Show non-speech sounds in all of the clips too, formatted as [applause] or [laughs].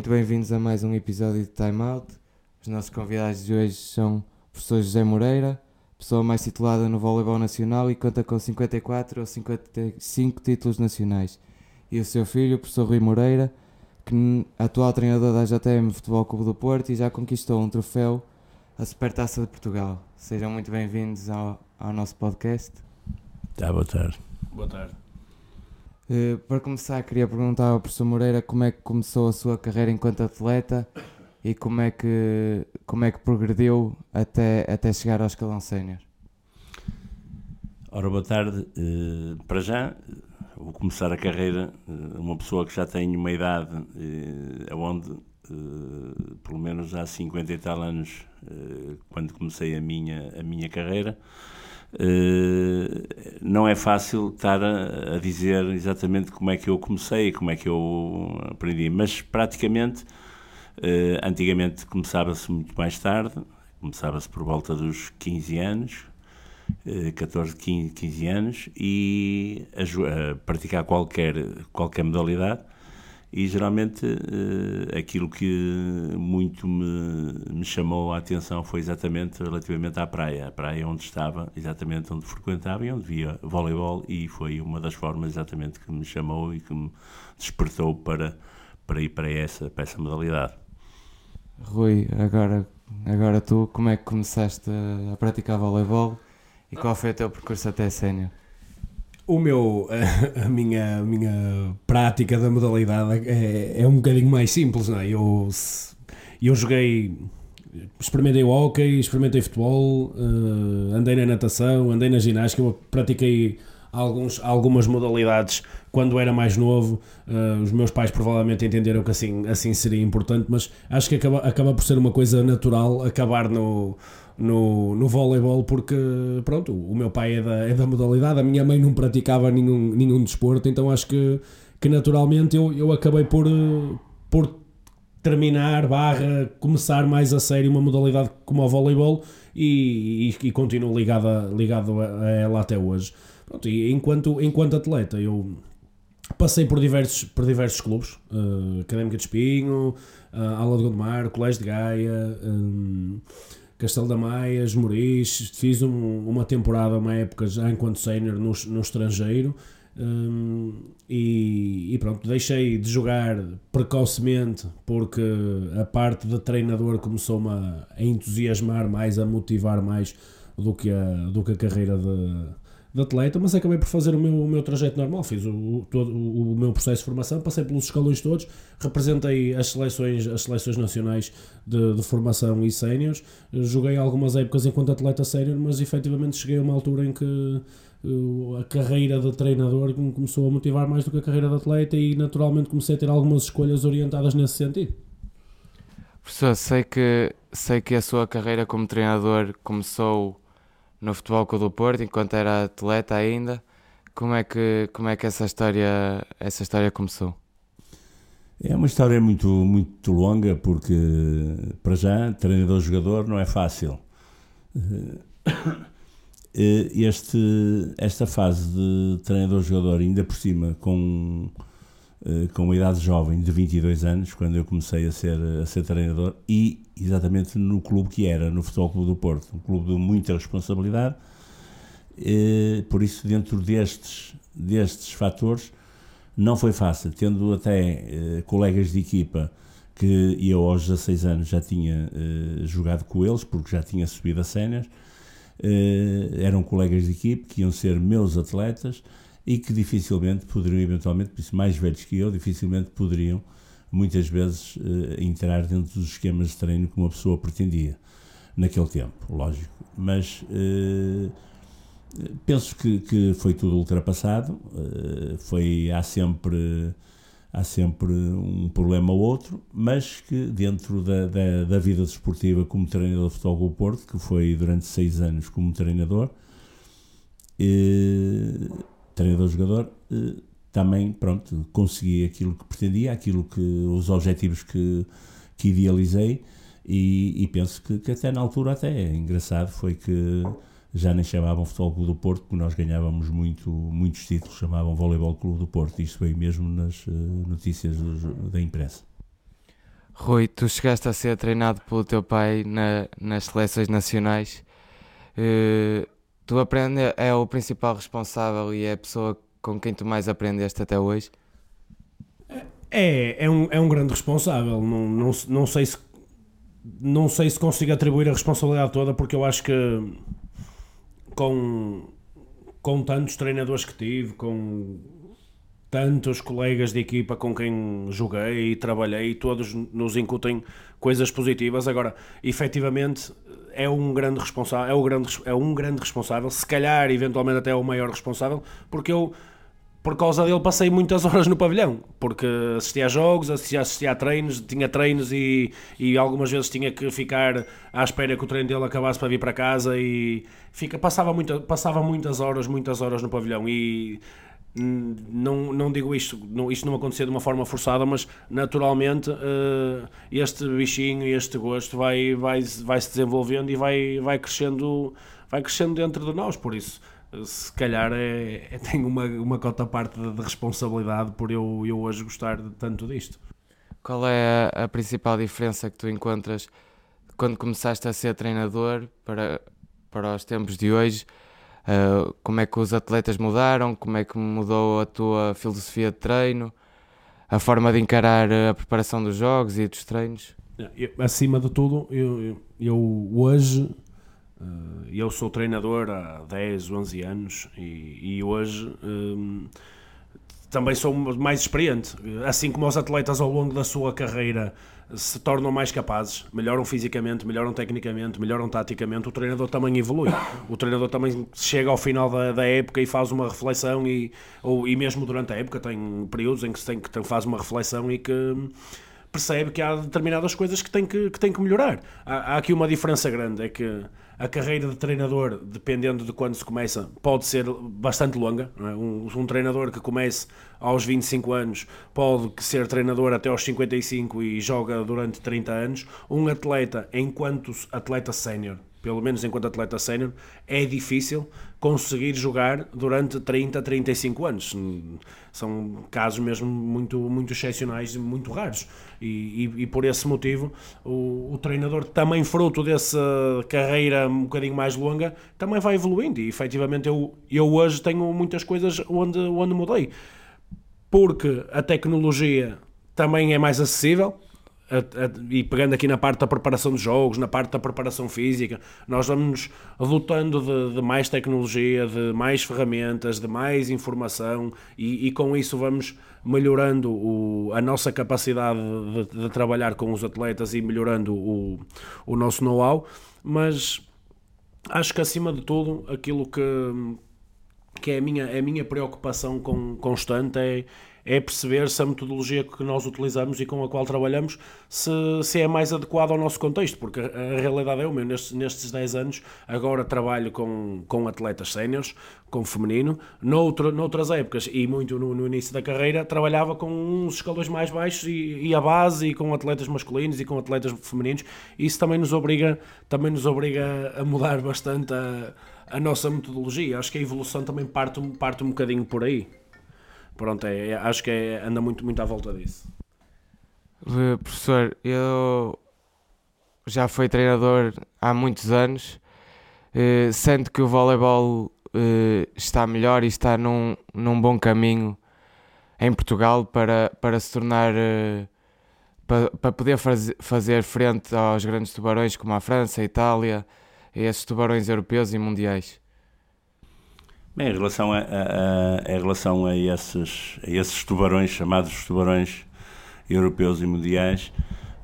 Muito bem-vindos a mais um episódio de Time Out. Os nossos convidados de hoje são o professor José Moreira, pessoa mais titulada no voleibol nacional e conta com 54 ou 55 títulos nacionais. E o seu filho, o professor Rui Moreira, que atual treinador da JTM Futebol Clube do Porto e já conquistou um troféu, a Supertaça de Portugal. Sejam muito bem-vindos ao, ao nosso podcast. Tá, boa tarde. Boa tarde. Uh, para começar, queria perguntar ao professor Moreira como é que começou a sua carreira enquanto atleta e como é que, como é que progrediu até, até chegar ao escalão sénior. Ora, boa tarde. Uh, para já, vou começar a carreira, uh, uma pessoa que já tem uma idade uh, onde, uh, pelo menos há 50 e tal anos, quando comecei a minha, a minha carreira, não é fácil estar a, a, dizer exatamente como é que eu comecei, como é que eu aprendi, mas praticamente, antigamente começava-se muito mais tarde, começava-se por volta dos 15 anos, 14, 15, 15 anos e a, a, praticar qualquer, qualquer modalidade e geralmente uh, aquilo que muito me, me, chamou a atenção foi exatamente relativamente à praia, a praia onde estava, exatamente onde frequentava e onde via voleibol e foi uma das formas exatamente que me chamou e que me despertou para, para ir para essa, para essa modalidade. Rui, agora, agora tu, como é que começaste a praticar voleibol? E qual foi o teu percurso até sénior? O meu, a, [laughs] a, minha, a minha prática da modalidade é, é um bocadinho mais simples, não é? Eu, eu joguei, experimentei hockey, experimentei futebol, uh, andei na natação, andei na ginástica, eu pratiquei alguns, algumas modalidades quando era mais novo. Uh, os meus pais provavelmente entenderam que assim, assim seria importante, mas acho que acaba, acaba por ser uma coisa natural acabar no no, no voleibol porque, pronto, o meu pai é da, é da modalidade, a minha mãe não praticava nenhum, nenhum desporto, então acho que, que naturalmente eu, eu acabei por, por terminar, barra, começar mais a sério uma modalidade como o voleibol e, e, e continuo ligado, ligado a, ela até hoje. Pronto, e enquanto, enquanto atleta, eu passei por diversos, por diversos clubes, uh, Académica de Espinho, uh, Ala de Gondomar, Colégio de Gaia... Um, Castelo da Maia, Esmoriz, fiz um, uma temporada, uma época já enquanto sénior no, no estrangeiro um, e, e, pronto, deixei de jogar precocemente porque a parte de treinador começou-me a, a, entusiasmar mais, a motivar mais do que a, do que a carreira de, de atleta, mas acabei por fazer o meu, o meu trajeto normal. Fiz o, o, todo, o, meu processo de formação, passei pelos escalões todos, representei as seleções, as seleções nacionais de, de formação e séniores, joguei algumas épocas enquanto atleta sénior, mas efetivamente cheguei a uma altura em que uh, a carreira de treinador me começou a motivar mais do que a carreira de atleta e naturalmente comecei a ter algumas escolhas orientadas nesse sentido. Professor, sei que, sei que a sua carreira como treinador começou no Futebol Clube do Porto, enquanto era atleta ainda. Como é que, como é que essa, história, essa história começou? É uma história muito, muito longa, porque, para já, treinador-jogador não é fácil. Eh, este, esta fase de treinador-jogador, ainda por cima, com com uma idade jovem de 22 anos, quando eu comecei a ser, a ser treinador, e exatamente no clube que era, no Futebol Clube do Porto, um clube de muita responsabilidade. E, por isso, dentro destes, destes fatores, não foi fácil, tendo até eh, colegas de equipa que eu aos 16 anos já tinha eh, jogado com eles, porque já tinha subido a eh, eram colegas de equipe que iam ser meus atletas, e que dificilmente poderiam, eventualmente, por isso mais velhos que eu, dificilmente poderiam, muitas vezes, uh, entrar dentro dos esquemas de treino que uma pessoa pretendia, naquele tempo, lógico. Mas uh, penso que, que foi tudo ultrapassado, uh, foi, há sempre há sempre um problema ou outro, mas que dentro da, da, da vida desportiva como treinador de futebol do Porto, que foi durante seis anos como treinador, treinador-jogador, eh, também, pronto, consegui aquilo que pretendia, aquilo que, os objetivos que, que idealizei e, e penso que, que, até na altura até é engraçado foi que já nem chamavam Futebol Clube do Porto, porque nós ganhávamos muito, muitos títulos, chamavam Voleibol Clube do Porto, isto foi mesmo nas uh, notícias da imprensa. Rui, tu chegaste a ser treinado pelo teu pai na, nas seleções nacionais. Uh, tu aprende, é o principal responsável e é a pessoa com quem tu mais aprendeste até hoje? É, é um, é um grande responsável. Não, não, não, sei se, não sei se consigo atribuir a responsabilidade toda, porque eu acho que com, com tantos treinadores que tive, com tantos colegas de equipa com quem joguei e trabalhei, todos nos incutem coisas positivas. Agora, efetivamente, é um grande responsável, é, o grande, é um grande responsável, se calhar, eventualmente, até é o maior responsável, porque eu, por causa dele, passei muitas [laughs] horas no pavilhão, porque assistia a jogos, assistia, assistia a treinos, tinha treinos e, e algumas vezes tinha que ficar à espera que o treino dele acabasse para vir para casa e fica, passava, muita, passava muitas horas, muitas horas no pavilhão e não, não digo isto, não, isto não acontecia de uma forma forçada, mas naturalmente uh, este bichinho e este gosto vai, vai, vai se desenvolvendo e vai, vai, crescendo, vai crescendo dentro de nós, por isso se calhar é, é, [laughs] tenho uma, uma cota parte de, responsabilidade por eu, eu hoje gostar de tanto disto. Qual é a, a principal diferença que tu encontras quando começaste a ser treinador para, para os tempos de hoje? Uh, como é que os atletas mudaram, como é que mudou a tua filosofia de treino, a forma de encarar a preparação dos jogos e dos treinos? Eu, acima de tudo, eu, eu hoje uh, eu sou treinador há 10, 11 anos e, e hoje um, também sou mais experiente. Assim como os atletas ao longo da sua carreira se tornam mais capazes, melhoram fisicamente, melhoram tecnicamente, melhoram taticamente, o treinador também evolui. O treinador também chega ao final da, da época e faz uma reflexão e, ou, e mesmo durante a época tem períodos em que, tem, que faz uma reflexão e que percebe que há determinadas coisas que tem que, que, tem que melhorar. Há, há aqui uma diferença grande, é que a carreira de treinador, dependendo de quando se começa, pode ser bastante longa. É? Um, um, treinador que comece aos 25 anos pode ser treinador até aos 55 e joga durante 30 anos. Um atleta, enquanto atleta sénior, pelo menos enquanto atleta sénior, é difícil conseguir jogar durante 30, 35 anos. São casos mesmo muito, muito excepcionais e muito raros. E, e, e por esse motivo, o, o, treinador, também fruto dessa carreira um bocadinho mais longa, também vai evoluindo. E efetivamente eu, eu hoje tenho muitas coisas onde, onde mudei. Porque a tecnologia também é mais acessível a, a, e pegando aqui na parte da preparação de jogos, na parte da preparação física, nós vamos lutando de, de mais tecnologia, de mais ferramentas, de mais informação e, e com isso vamos melhorando o, a nossa capacidade de, de, trabalhar com os atletas e melhorando o, o nosso know-how, mas acho que acima de tudo aquilo que, que é a minha, a minha preocupação com, constante é é perceber se a metodologia que nós utilizamos e com a qual trabalhamos se, se é mais adequada ao nosso contexto, porque a, realidade é o meu, nestes, nestes 10 anos agora trabalho com, com atletas séniores, com feminino, Noutro, noutras épocas e muito no, no, início da carreira trabalhava com uns escalões mais baixos e, e a base e com atletas masculinos e com atletas femininos, isso também nos obriga, também nos obriga a mudar bastante a, a nossa metodologia, acho que a evolução também parte, parte um bocadinho por aí. Pronto, é, é, acho que é, anda muito, muito à volta disso. Professor, eu já fui treinador há muitos anos. Uh, sente que o voleibol uh, está melhor e está num, num bom caminho em Portugal para, para se tornar. Uh, para, para poder faz, fazer frente aos grandes tubarões como a França, a Itália, e esses tubarões europeus e mundiais. Bem, em relação a, a, a, em relação a, esses, a esses tubarões, chamados tubarões europeus e mundiais,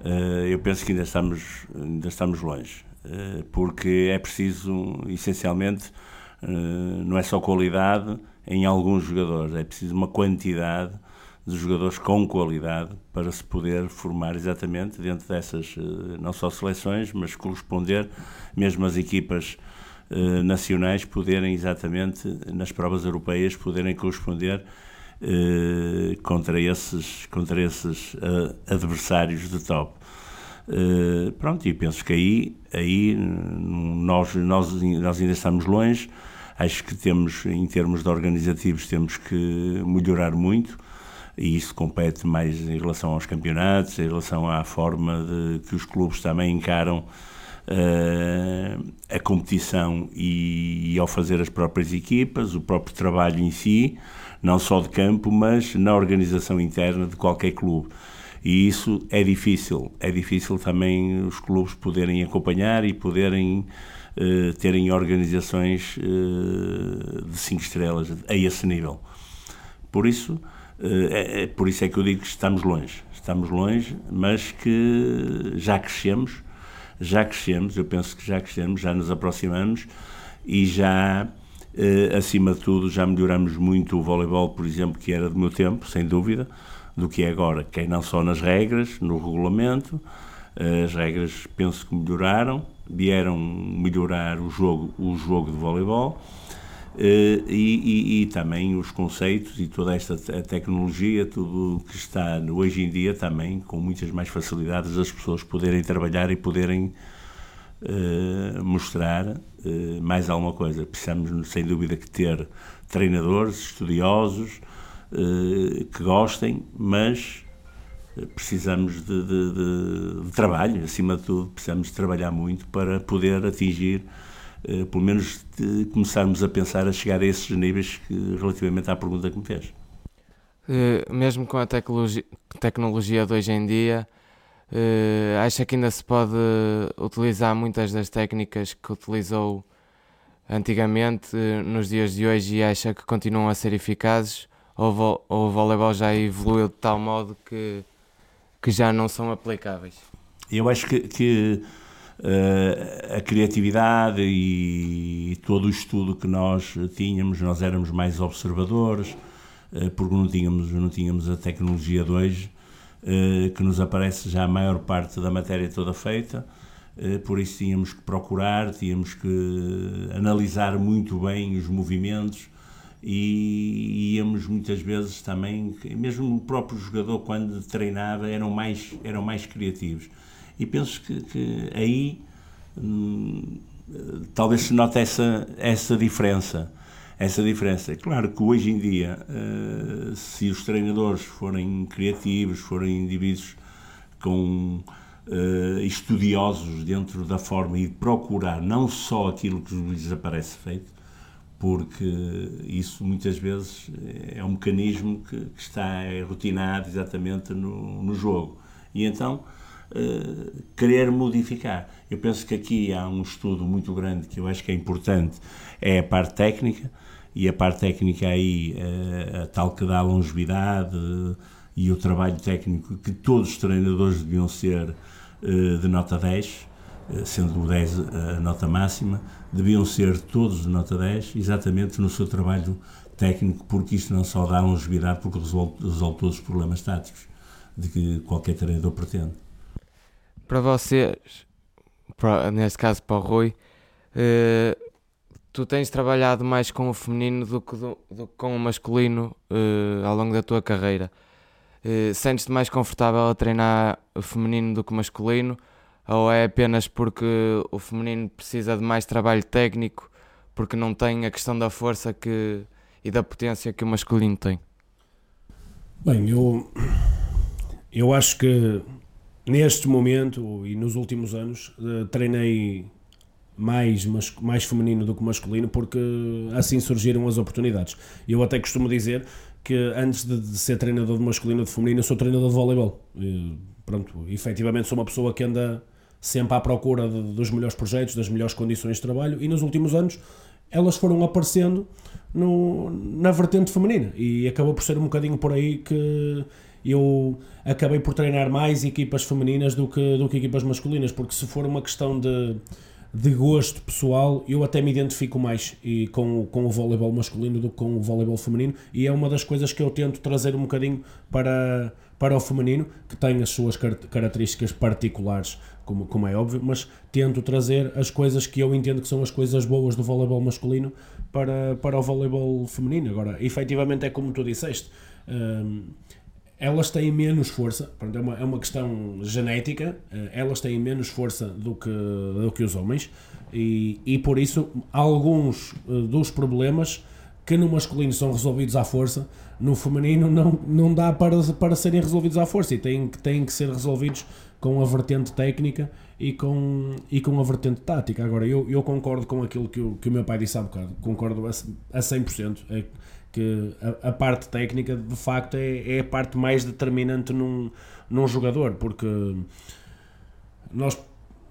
uh, eu penso que ainda estamos, ainda estamos longe, uh, porque é preciso, essencialmente, uh, não é só qualidade em alguns jogadores, é preciso uma quantidade de jogadores com qualidade para se poder formar exatamente dentro dessas, não só seleções, mas corresponder mesmo às equipas eh, nacionais poderem exatamente, nas provas europeias, poderem corresponder eh, contra esses, contra esses uh, adversários de top. Uh, pronto, e penso que aí, aí nós, nós, nós ainda estamos longe. Acho que temos, em termos de organizativos, temos que melhorar muito. e isso compete mais em relação aos campeonatos, em relação à forma de que os clubes também encaram uh, a competição e, e, ao fazer as próprias equipas, o próprio trabalho em si, não só de campo, mas na organização interna de qualquer clube. E isso é difícil, é difícil também os clubes poderem acompanhar e poderem uh, terem organizações uh, de cinco estrelas a esse nível. Por isso, é, é, por isso é que eu digo que estamos longe. Estamos longe, mas que já crescemos, já crescemos, eu penso que já crescemos, já nos aproximamos e já, eh, acima de tudo, já melhoramos muito o voleibol, por exemplo, que era do meu tempo, sem dúvida, do que é agora, que é não só nas regras, no regulamento, as regras penso que melhoraram, vieram melhorar o jogo, o jogo de voleibol, e, e, e, também os conceitos e toda esta tecnologia, tudo que está hoje em dia também com muitas mais facilidades as pessoas poderem trabalhar e poderem uh, mostrar uh, mais alguma coisa. Precisamos, sem dúvida, que ter treinadores estudiosos que gostem, mas precisamos de, de, de, de trabalho, acima de tudo, precisamos de trabalhar muito para poder atingir eh, pelo menos começarmos a pensar a chegar a esses níveis que, relativamente à pergunta que me fez. Uh, mesmo com a tecnologia, tecnologia de hoje em dia, uh, acha que ainda se pode utilizar muitas das técnicas que utilizou antigamente nos dias de hoje e acha que continuam a ser eficazes? Ou, o voleibol já evoluiu de tal modo que, que já não são aplicáveis? Eu acho que, que a criatividade e todo o estudo que nós tínhamos, nós éramos mais observadores, uh, porque não tínhamos, não tínhamos a tecnologia de hoje, uh, que nos aparece já a maior parte da matéria toda feita, por isso tínhamos que procurar, tínhamos que analisar muito bem os movimentos, e íamos muitas vezes também, mesmo o próprio jogador quando treinava eram mais, eram mais criativos. E penso que, que aí hum, talvez se note essa, essa diferença. Essa diferença. É claro que hoje em dia, uh, se os treinadores forem criativos, forem indivíduos com uh, estudiosos dentro da forma e procurar não só aquilo que lhes aparece feito, porque isso muitas vezes é um mecanismo que, que está rotinado exatamente no, no jogo. E então eh, querer modificar. Eu penso que aqui há um estudo muito grande que eu acho que é importante, é a parte técnica, e a parte técnica aí, uh, a tal que dá longevidade uh, e o trabalho técnico, que todos os treinadores deviam ser de nota 10, sendo o 10 a nota máxima, deviam ser todos de nota 10, exatamente no seu trabalho técnico, porque isto não só dá longevidade, porque resolve, resolve todos os problemas táticos de que qualquer treinador pretende para vocês, para, neste caso para o Rui, uh, tu tens trabalhado mais com o feminino do que, do, do que com o masculino uh, ao longo da tua carreira. Uh, Sentes-te mais confortável a treinar feminino do que masculino? Ou é apenas porque o feminino precisa de mais trabalho técnico, porque não tem a questão da força que, e da potência que o masculino tem? Bem, eu, eu acho que neste momento e nos últimos anos uh, treinei mais, mais feminino do que masculino porque assim surgiram as oportunidades. Eu até costumo dizer que antes de, de ser treinador de masculino ou de feminino, eu sou treinador de voleibol. E, pronto, efetivamente sou uma pessoa que anda sempre à procura de, dos melhores projetos, das melhores condições de trabalho e nos últimos anos elas foram aparecendo no, na vertente feminina e acabou por ser um bocadinho por aí que eu acabei por treinar mais equipas femininas do que, do que equipas masculinas, porque se for uma questão de, de gosto pessoal, eu até me identifico mais e com, com o voleibol masculino do que com o voleibol feminino, e é uma das coisas que eu tento trazer um bocadinho para, para o feminino, que tem as suas características particulares, como, como é óbvio, mas tento trazer as coisas que eu entendo que são as coisas boas do voleibol masculino para, para o voleibol feminino. Agora, efetivamente é como tu disseste. Hum, elas têm menos força, pronto, é, uma, é uma questão genética, eh, elas têm menos força do que, do que os homens e, e por isso alguns eh, dos problemas que no masculino são resolvidos à força, no feminino não, não dá para, para serem resolvidos à força e têm, têm que ser resolvidos com a vertente técnica e com, e com a vertente tática. Agora, eu, eu concordo com aquilo que o, que o meu pai disse há bocado, concordo a, a 100%. É que a, a parte técnica, de facto, é, é a parte mais determinante num, num jogador, porque nós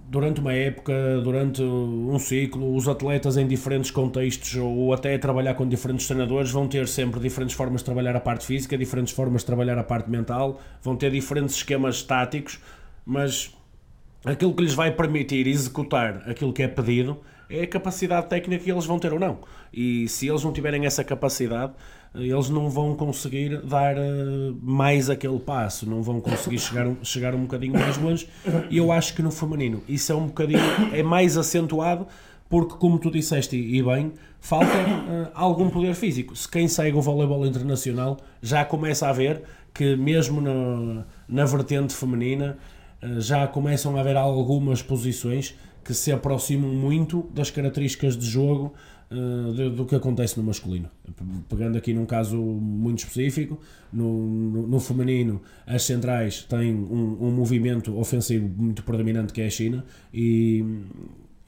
durante uma época, durante um ciclo, os atletas em diferentes contextos ou até trabalhar com diferentes treinadores vão ter sempre diferentes formas de trabalhar a parte física, diferentes formas de trabalhar a parte mental, vão ter diferentes esquemas táticos, mas aquilo que lhes vai permitir executar aquilo que é pedido é a capacidade técnica que eles vão ter ou não. E se eles não tiverem essa capacidade, eles não vão conseguir dar eh, mais aquele passo, não vão conseguir chegar, chegar um bocadinho mais longe. E eu acho que no feminino isso é um bocadinho é mais acentuado porque, como tu disseste e bem, falta uh, algum poder físico. Se quem segue o voleibol internacional já começa a ver que, mesmo na, na vertente feminina, uh, já começam a haver algumas posições que se aproximam muito das características de jogo do, do, que acontece no masculino. Pegando aqui num caso muito específico, no, no, no feminino, as centrais têm um, um, movimento ofensivo muito predominante que é a China e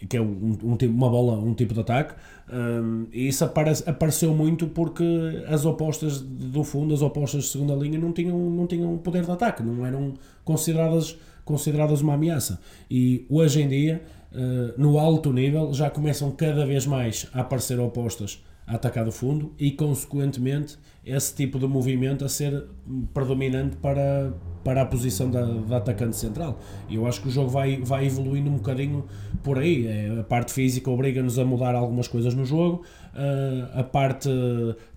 que é um, um tipo, uma bola, um tipo de ataque, um, e isso aparece, apareceu muito porque as opostas do fundo, as opostas de segunda linha, não tinham, não tinham poder de ataque, não eram consideradas, consideradas uma ameaça. E hoje em dia eh, no alto nível já começam cada vez mais a aparecer opostas a atacar do fundo e, consequentemente, esse tipo de movimento a ser predominante para, para a posição da, da atacante central. Eu acho que o jogo vai, vai evoluindo um bocadinho por aí. É, a parte física obriga-nos a mudar algumas coisas no jogo, uh, a parte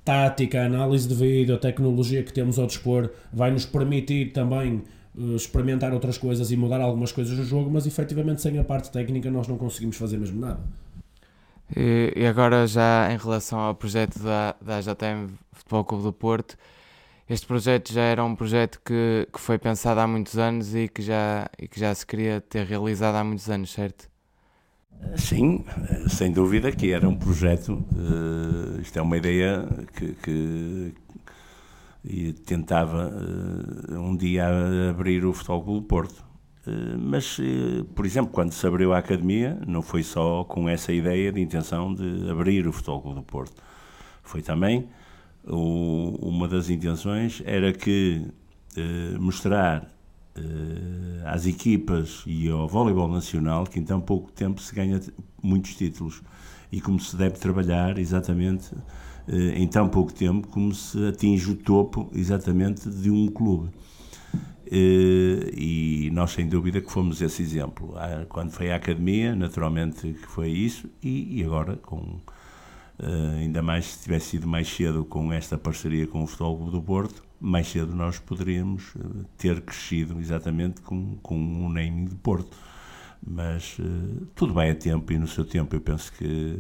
tática, a análise de vídeo, a tecnologia que temos ao dispor vai nos permitir também eh, experimentar outras coisas e mudar algumas coisas no jogo, mas efetivamente sem a parte técnica nós não conseguimos fazer mesmo nada. E, e agora já em relação ao projeto da, da JTM Futebol Clube do Porto, este projeto já era um projeto que, que foi pensado há muitos anos e que, já, e que já se queria ter realizado há muitos anos, certo? Sim, sem dúvida que era um projeto, uh, isto é uma ideia que, que, e tentava uh, um dia abrir o Futebol Clube Porto. Uh, mas, uh, por exemplo, quando se abriu a academia, não foi só com essa ideia de intenção de abrir o Futebol Clube do Porto. Foi também uma das intenções era que mostrar às equipas e ao voleibol nacional que em tão pouco tempo se ganha muitos títulos e como se deve trabalhar exatamente eh, em tão pouco tempo como se atinge o topo exatamente de um clube. Eh, e nós, sem dúvida, que fomos esse exemplo. Quando foi à academia, naturalmente que foi isso, e, agora, com, eh, ainda mais se tivesse sido mais cedo com esta parceria com o Futebol Clube do Porto, mais cedo nós poderíamos ter crescido exatamente com, com o naming de Porto. Mas tudo vai a tempo e no seu tempo eu penso que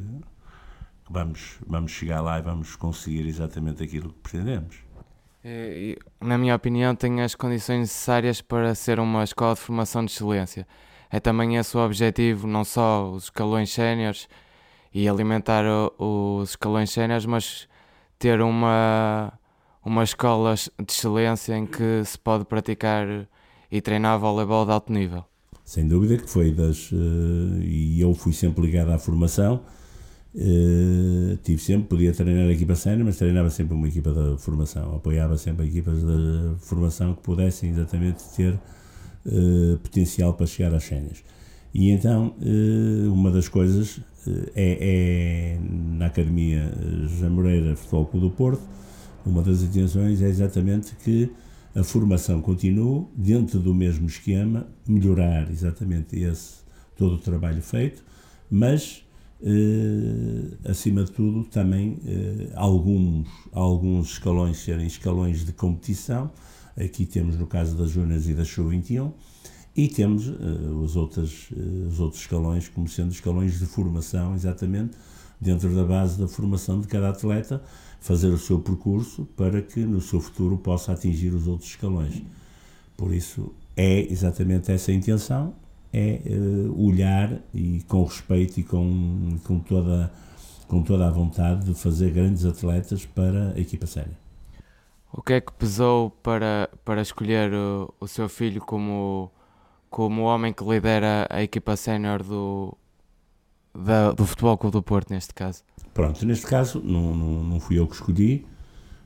vamos, vamos chegar lá e vamos conseguir exatamente aquilo que pretendemos. Na minha opinião, tem as condições necessárias para ser uma escola de formação de excelência. É também esse o objetivo, não só os escalões séniores e alimentar os escalões séniores, mas ter uma, uma escola de excelência em que se pode praticar e treinar voleibol de alto nível. Sem dúvida que foi das. Uh, e eu fui sempre ligado à formação Uh, tive sempre, podia treinar a equipa sénior, mas treinava sempre uma equipa de formação, apoiava sempre equipas de formação que pudessem exatamente ter uh, potencial para chegar às séniores. E então, uh, uma das coisas é, é, na Academia José Moreira Futebol Clube do Porto, uma das intenções é exatamente que a formação continue dentro do mesmo esquema, melhorar exatamente esse todo o trabalho feito, mas Uh, acima de tudo, também uh, alguns, alguns escalões serem escalões de competição. Aqui temos no caso das Júniors e da Show 21, e temos uh, os, outros, os outros escalões como sendo escalões de formação, exatamente dentro da base da formação de cada atleta, fazer o seu percurso para que no seu futuro possa atingir os outros escalões. Por isso, é exatamente essa a intenção é uh, olhar e com respeito e com, com toda com toda a vontade de fazer grandes atletas para a equipa séria. O que é que pesou para, para escolher o, o seu filho como, como o homem que lidera a equipa sénior do, da, do Futebol Clube do Porto, neste caso? Pronto, neste caso não, não, não fui eu que escolhi,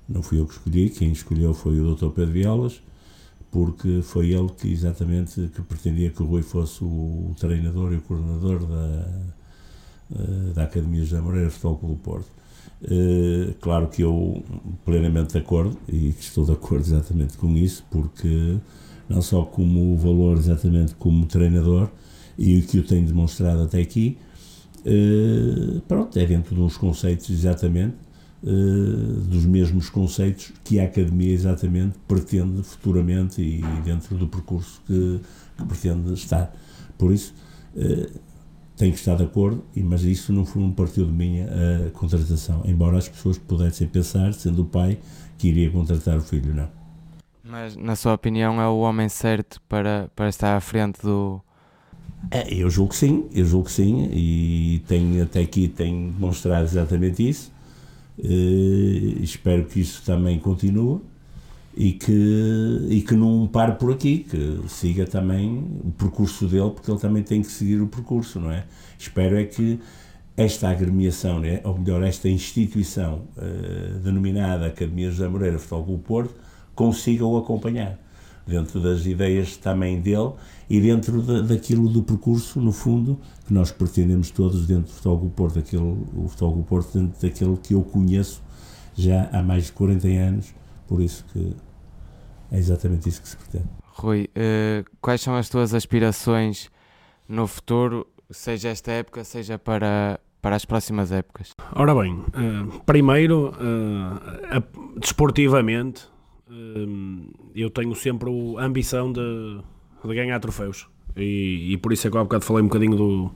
não fui eu que escolhi, quem escolheu foi o Dr. Pedro Violas, porque foi ele que exatamente que pretendia que o Rui fosse o treinador e o coordenador da, eh, da Academia José Moreira Futebol Clube do Porto. Uh, claro que eu plenamente de acordo e estou de acordo exatamente com isso, porque não só como valor exatamente como treinador e o que eu tenho demonstrado até aqui, uh, pronto, é dentro de uns conceitos exatamente, uh, dos mesmos conceitos que a Academia exatamente pretende futuramente e dentro do percurso que, que pretende estar. Por isso, tenho que estar de acordo, mas isso não foi um partiu de mim a contratação, embora as pessoas pudessem pensar, sendo o pai, que iria contratar o filho, não. Mas, na sua opinião, é o homem certo para, para estar à frente do. É, eu julgo que sim, eu julgo que sim, e tenho, até aqui tenho demonstrado exatamente isso. Uh, espero que isso também continue e que, e que não pare por aqui, que siga também o percurso dele, porque ele também tem que seguir o percurso, não é? Espero é que esta agremiação, né, ou melhor, esta instituição uh, denominada Academia José Moreira Futebol Clube Porto, consiga o acompanhar, dentro das ideias também dele e dentro de, daquilo do percurso, no fundo, que nós pretendemos todos dentro do Futebol Clube Porto, aquele, o Futebol Clube Porto dentro daquele que eu conheço já há mais de 40 anos, por isso que é exatamente isso que se pretende. Rui, uh, quais são as tuas aspirações no futuro, seja esta época, seja para, para as próximas épocas? Ora bem, uh, primeiro, uh, desportivamente, eu tenho sempre a ambição de, de ganhar troféus. E, e, por isso é que há bocado falei um bocadinho do,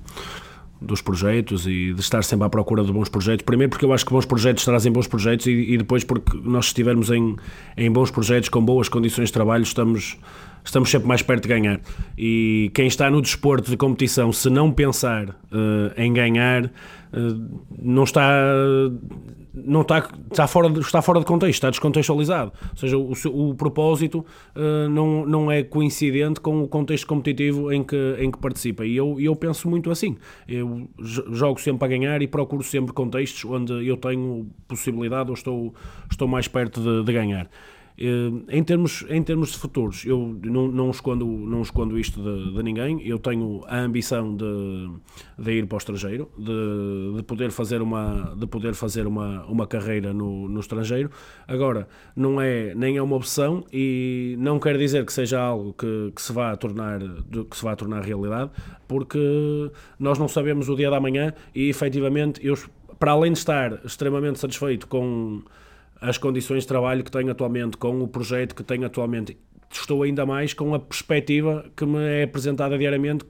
dos projetos e de estar sempre à procura de bons projetos. Primeiro porque eu acho que bons projetos trazem bons projetos e, e depois porque nós estivermos em, em bons projetos, com boas condições de trabalho, estamos, estamos sempre mais perto de ganhar. E quem está no desporto de competição, se não pensar uh, em ganhar, uh, não está não está, está, fora de, está fora de contexto, está descontextualizado. Ou seja, o, o propósito uh, não, não é coincidente com o contexto competitivo em que, em que participa. E eu, eu penso muito assim. Eu jogo sempre a ganhar e procuro sempre contextos onde eu tenho possibilidade ou estou, estou mais perto de, de ganhar. Eh, em termos, em termos de futuros, eu não, não, escondo, não escondo isto de, de ninguém. Eu tenho a ambição de, de ir para o estrangeiro, de, de, poder fazer, uma, de poder fazer uma, uma carreira no, no estrangeiro. Agora, não é nem é uma opção e não quer dizer que seja algo que, que, se, vá tornar, que se vá tornar realidade, porque nós não sabemos o dia da manhã e efetivamente eu, para além de estar extremamente satisfeito com as condições de trabalho que tenho atualmente, com o projeto que tenho atualmente. Estou ainda mais com a perspectiva que me é apresentada diariamente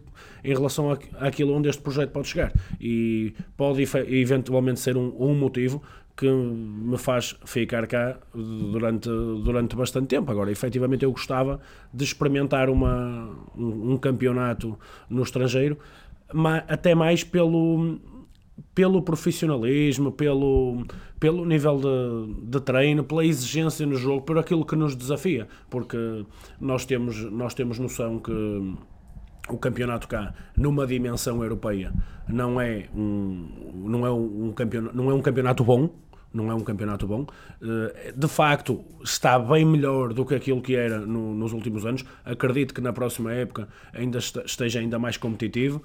em relação àquilo onde este projeto pode chegar. E pode eventualmente ser um, um motivo que me faz ficar cá durante, durante bastante tempo. Agora, efetivamente, eu gostava de experimentar uma, um, um campeonato no estrangeiro, mas até mais pelo pelo profissionalismo, pelo, pelo nível de, de treino, pela exigência no jogo, por aquilo que nos desafia, porque nós temos, nós temos noção que o campeonato cá, numa dimensão europeia, não é um, não é um, campeonato, não é um campeonato bom, não é um campeonato bom. Eh, de facto, está bem melhor do que aquilo que era no, nos últimos anos. Acredito que na próxima época ainda esteja ainda mais competitivo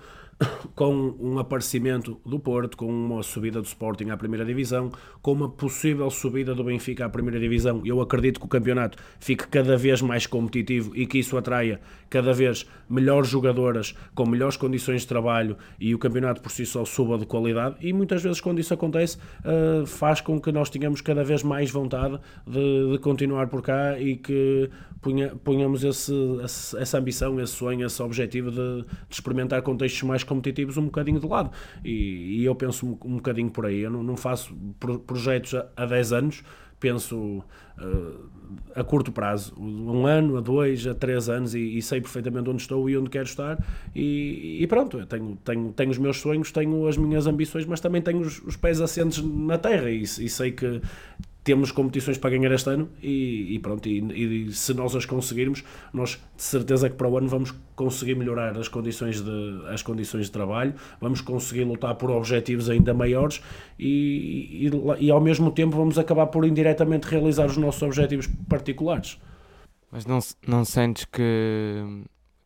com um aparecimento do Porto, com uma subida do Sporting à primeira divisão, com uma possível subida do Benfica à primeira divisão, eu acredito que o campeonato fique cada vez mais competitivo e que isso atraia cada vez melhores jogadoras com melhores condições de trabalho e o campeonato por si só suba de qualidade e muitas vezes quando isso acontece uh, faz com que nós tenhamos cada vez mais vontade de, de continuar por cá e que punha, punhamos esse, essa ambição, esse sonho, esse objetivo de, de, experimentar contextos mais competitivos um bocadinho de lado. E, e eu penso um, bocadinho por aí. Eu não, não faço pro, projetos há, há 10 anos, penso uh, a curto prazo, um ano, a dois, a três anos, e, e, sei perfeitamente onde estou e onde quero estar. E, e pronto, tenho, tenho, tenho os meus sonhos, tenho as minhas ambições, mas também tenho os, os pés assentes na terra e, e sei que temos competições para ganhar este ano e, e pronto, e, e, se nós as conseguirmos, nós de certeza que para o ano vamos conseguir melhorar as condições de, as condições de trabalho, vamos conseguir lutar por objetivos ainda maiores e, e, e ao mesmo tempo vamos acabar por indiretamente realizar os nossos objetivos particulares. Mas não, não sentes que,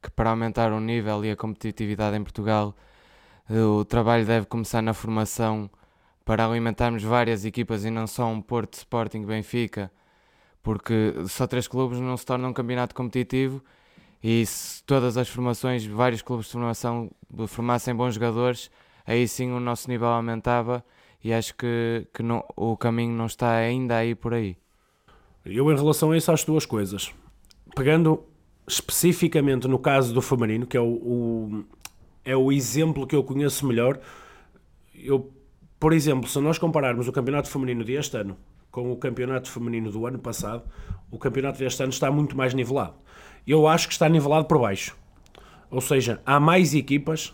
que para aumentar o nível e a competitividade em Portugal o trabalho deve começar na formação para alimentarmos várias equipas e não só um Porto, Sporting, Benfica, porque só três clubes não se tornam um campeonato competitivo e se todas as formações, vários clubes de formação formassem bons jogadores, aí sim o nosso nível aumentava e acho que, que não, o caminho não está ainda aí por aí. Eu, em relação a isso, acho duas coisas. Pegando especificamente no caso do feminino, que é o, o, é o exemplo que eu conheço melhor, eu por exemplo, se nós compararmos o campeonato feminino deste ano com o campeonato feminino do ano passado, o campeonato deste ano está muito mais nivelado. Eu acho que está nivelado por baixo. Ou seja, há mais equipas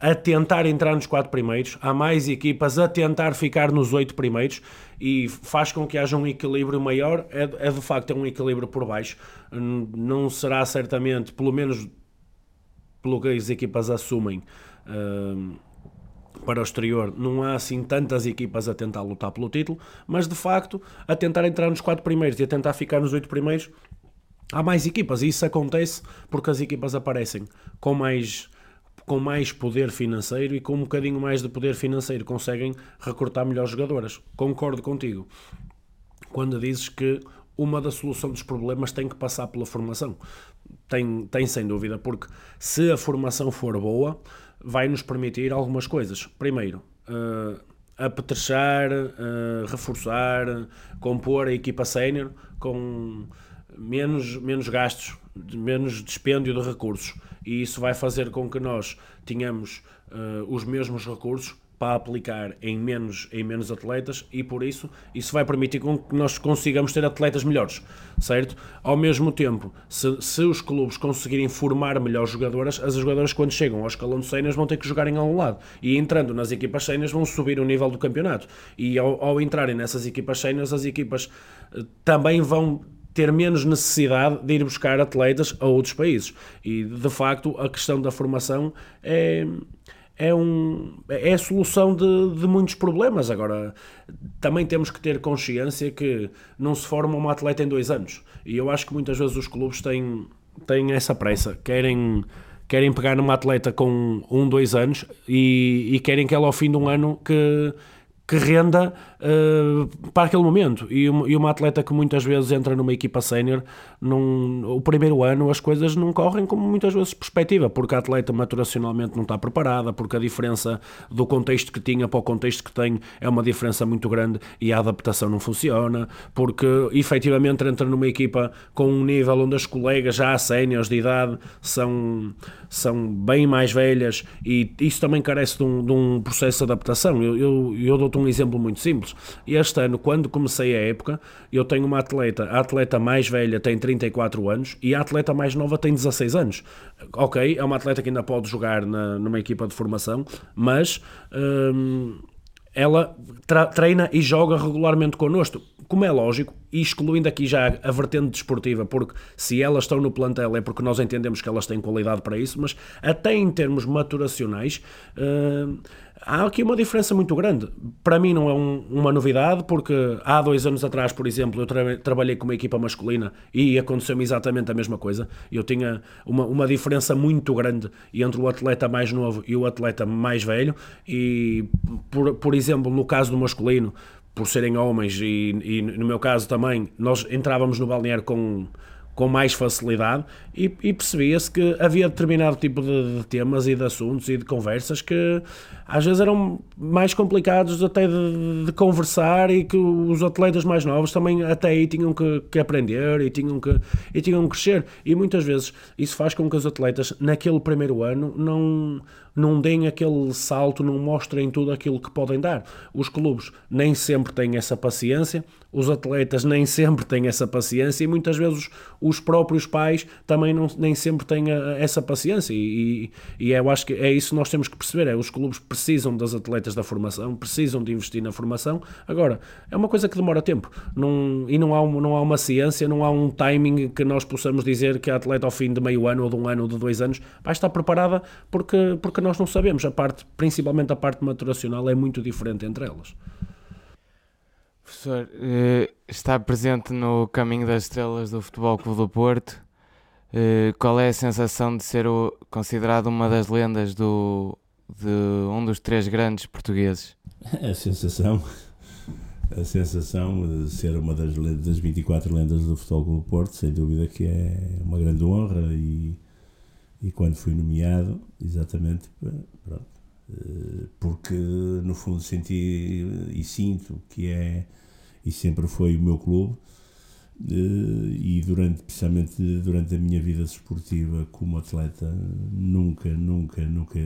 a tentar entrar nos quatro primeiros, há mais equipas a tentar ficar nos oito primeiros e faz com que haja um equilíbrio maior. É, é de facto é um equilíbrio por baixo. Não será certamente, pelo menos pelo que as equipas assumem. Uh, para o exterior não há assim tantas equipas a tentar lutar pelo título, mas de facto a tentar entrar nos quatro primeiros e a tentar ficar nos oito primeiros há mais equipas e isso acontece porque as equipas aparecem com mais com mais poder financeiro e com um bocadinho mais de poder financeiro conseguem recrutar melhores jogadoras. Concordo contigo quando dizes que uma da solução dos problemas tem que passar pela formação. Tem, tem sem dúvida, porque se a formação for boa, vai nos permitir algumas coisas. Primeiro, uh, apetrechar, uh, reforçar, compor a equipa sénior com menos, menos gastos, menos dispêndio de recursos. E isso vai fazer com que nós tenhamos uh, os mesmos recursos para aplicar em menos, em menos atletas e por isso isso vai permitir que nós consigamos ter atletas melhores, certo? Ao mesmo tempo, se, se os clubes conseguirem formar melhores jogadoras, as jogadoras quando chegam ao escalão de séniores vão ter que jogar em algum lado. E entrando nas equipas séniores vão subir o nível do campeonato. E ao, ao entrarem nessas equipas séniores as equipas eh, também vão ter menos necessidade de ir buscar atletas a outros países. E de facto a questão da formação é é, um, é a solução de, de muitos problemas. Agora, também temos que ter consciência que não se forma uma atleta em dois anos. E eu acho que muitas vezes os clubes têm, têm essa pressa, querem querem pegar numa atleta com um, dois anos e, e, querem que ela ao fim de um ano que, que renda uh, para aquele momento. E uma, e uma, atleta que muitas vezes entra numa equipa sénior, o primeiro ano as coisas não correm como muitas vezes perspectiva, porque a atleta maturacionalmente não está preparada, porque a diferença do contexto que tinha para o contexto que tem é uma diferença muito grande e a adaptação não funciona, porque efetivamente entra numa equipa com um nível onde as colegas já séniores de idade são, são bem mais velhas e isso também carece de um, de um processo de adaptação. Eu, eu, eu dou-te um exemplo muito simples. Este ano, quando comecei a época, eu tenho uma atleta, a atleta mais velha tem 34 anos e a atleta mais nova tem 16 anos. Ok, é uma atleta que ainda pode jogar na, numa equipa de formação, mas hum, ela treina e joga regularmente connosco. Como é lógico, e excluindo aqui já a vertente desportiva, porque se elas estão no plantel é porque nós entendemos que elas têm qualidade para isso, mas até em termos maturacionais. Hum, há aqui uma diferença muito grande. Para mim não é um, uma novidade, porque há dois anos atrás, por exemplo, eu tra trabalhei com uma equipa masculina e aconteceu-me exatamente a mesma coisa. Eu tinha uma, uma diferença muito grande entre o atleta mais novo e o atleta mais velho, e, por, por exemplo, no caso do masculino, por serem homens, e, e no meu caso também, nós entrávamos no balneário com com mais facilidade e, e percebia-se que havia determinado tipo de, de, temas e de assuntos e de conversas que às vezes eram mais complicados até de, de, conversar e que os atletas mais novos também até aí tinham que, que, aprender e tinham que, e tinham que crescer e muitas vezes isso faz com que os atletas naquele primeiro ano não não deem aquele salto, não mostrem tudo aquilo que podem dar. Os clubes nem sempre têm essa paciência, os atletas nem sempre têm essa paciência e muitas vezes os próprios pais também não, nem sempre têm a, essa paciência e, e, eu acho que é isso que nós temos que perceber, é os clubes precisam das atletas da formação, precisam de investir na formação, agora, é uma coisa que demora tempo não, e não há, um, não há uma ciência, não há um timing que nós possamos dizer que a atleta ao fim de meio ano ou de um ano ou de dois anos vai estar preparada porque, porque nós não sabemos, a parte, principalmente a parte maturacional é muito diferente entre elas. Professor, eh, está presente no caminho das estrelas do Futebol Clube do Porto. Eh, qual é a sensação de ser considerado uma das lendas do, de um dos três grandes portugueses? [laughs] A sensação, a sensação de ser uma das, das 24 lendas do Futebol do Porto, sem dúvida que é uma grande honra e, e quando fui nomeado, exatamente, pronto, eh, porque no fundo senti e sinto que é e sempre foi o meu clube. Eh, e durante, precisamente durante a minha vida desportiva como atleta, nunca, nunca, nunca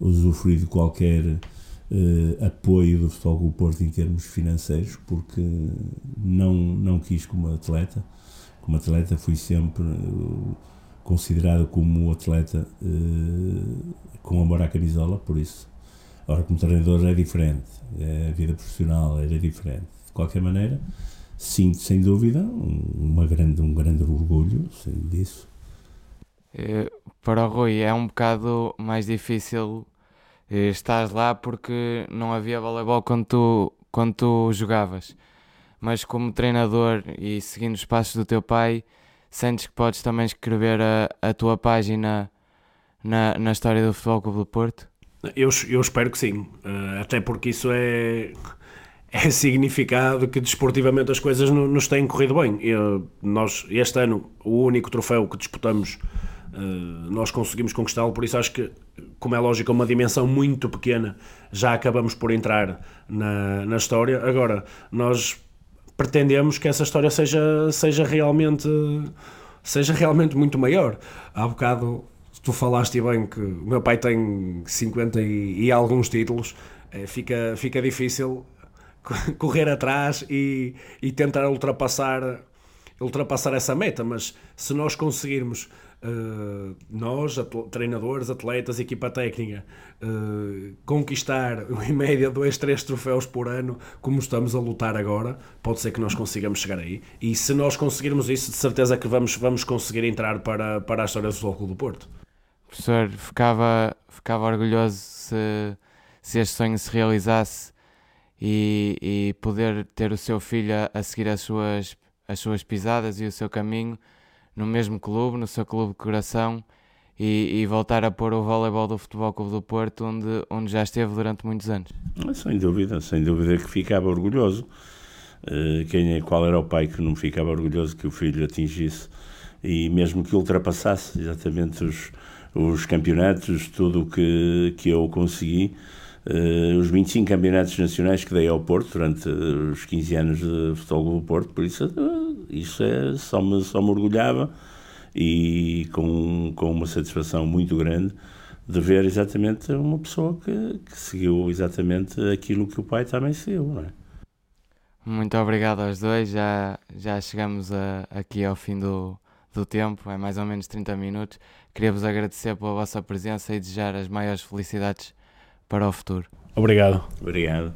usufruí de qualquer uh, apoio do Futebol Clube Porto em termos financeiros, porque não, não quis como atleta. Como atleta fui sempre uh, considerado como atleta uh, com amor à camisola, por isso Ora, como treinador é diferente, a vida profissional era diferente. De qualquer maneira, sinto sem dúvida uma grande, um grande orgulho disso. É, para o Rui é um bocado mais difícil é, estar lá porque não havia voleibol quando tu, quando tu jogavas. Mas como treinador e seguindo os passos do teu pai, sentes que podes também escrever a, a tua página na, na história do Futebol Clube do Porto? Eu, eu espero que sim, uh, até porque isso é, [laughs] é significado que desportivamente as coisas no, nos têm corrido bem. Eu, nós, este ano, o único troféu que disputamos, uh, nós conseguimos conquistá-lo, por isso acho que, como é lógico, uma dimensão muito pequena, já acabamos por entrar na, na história. Agora, nós pretendemos que essa história seja, seja realmente seja realmente muito maior. Há bocado tu falaste bem que o meu pai tem 50 e, e alguns títulos, é, fica, fica difícil [laughs] correr atrás e, e tentar ultrapassar, ultrapassar essa meta, mas se nós conseguirmos, uh, nós, treinadores, atletas, equipa técnica, uh, conquistar [laughs] em média dois, três troféus por ano, como estamos a lutar agora, pode ser que nós consigamos chegar aí. E se nós conseguirmos isso, de certeza que vamos, vamos conseguir entrar para, para a história do Futebol do Porto. Professor ficava, ficava orgulhoso se, se este sonho se realizasse e, e poder ter o seu filho a, a, seguir as suas, as suas pisadas e o seu caminho no mesmo clube, no seu clube de coração e, e voltar a pôr o voleibol do Futebol Clube do Porto onde, onde já esteve durante muitos anos. Sem dúvida, sem dúvida que ficava orgulhoso. Uh, quem, é, qual era o pai que não ficava orgulhoso que o filho atingisse e mesmo que ultrapassasse exatamente os, os campeonatos, tudo o que, que eu consegui, uh, os 25 campeonatos nacionais que dei ao Porto durante os 15 anos de futebol do Porto, por isso uh, isso é, só, me, só me orgulhava e com, com uma satisfação muito grande de ver exatamente uma pessoa que, que seguiu exatamente aquilo que o pai também seguiu, é? Muito obrigado aos dois, já, já chegamos a, aqui ao fim do, do tempo, é mais ou menos 30 minutos. Queria-vos agradecer pela vossa presença e desejar as maiores felicidades para o futuro. Obrigado. Obrigado.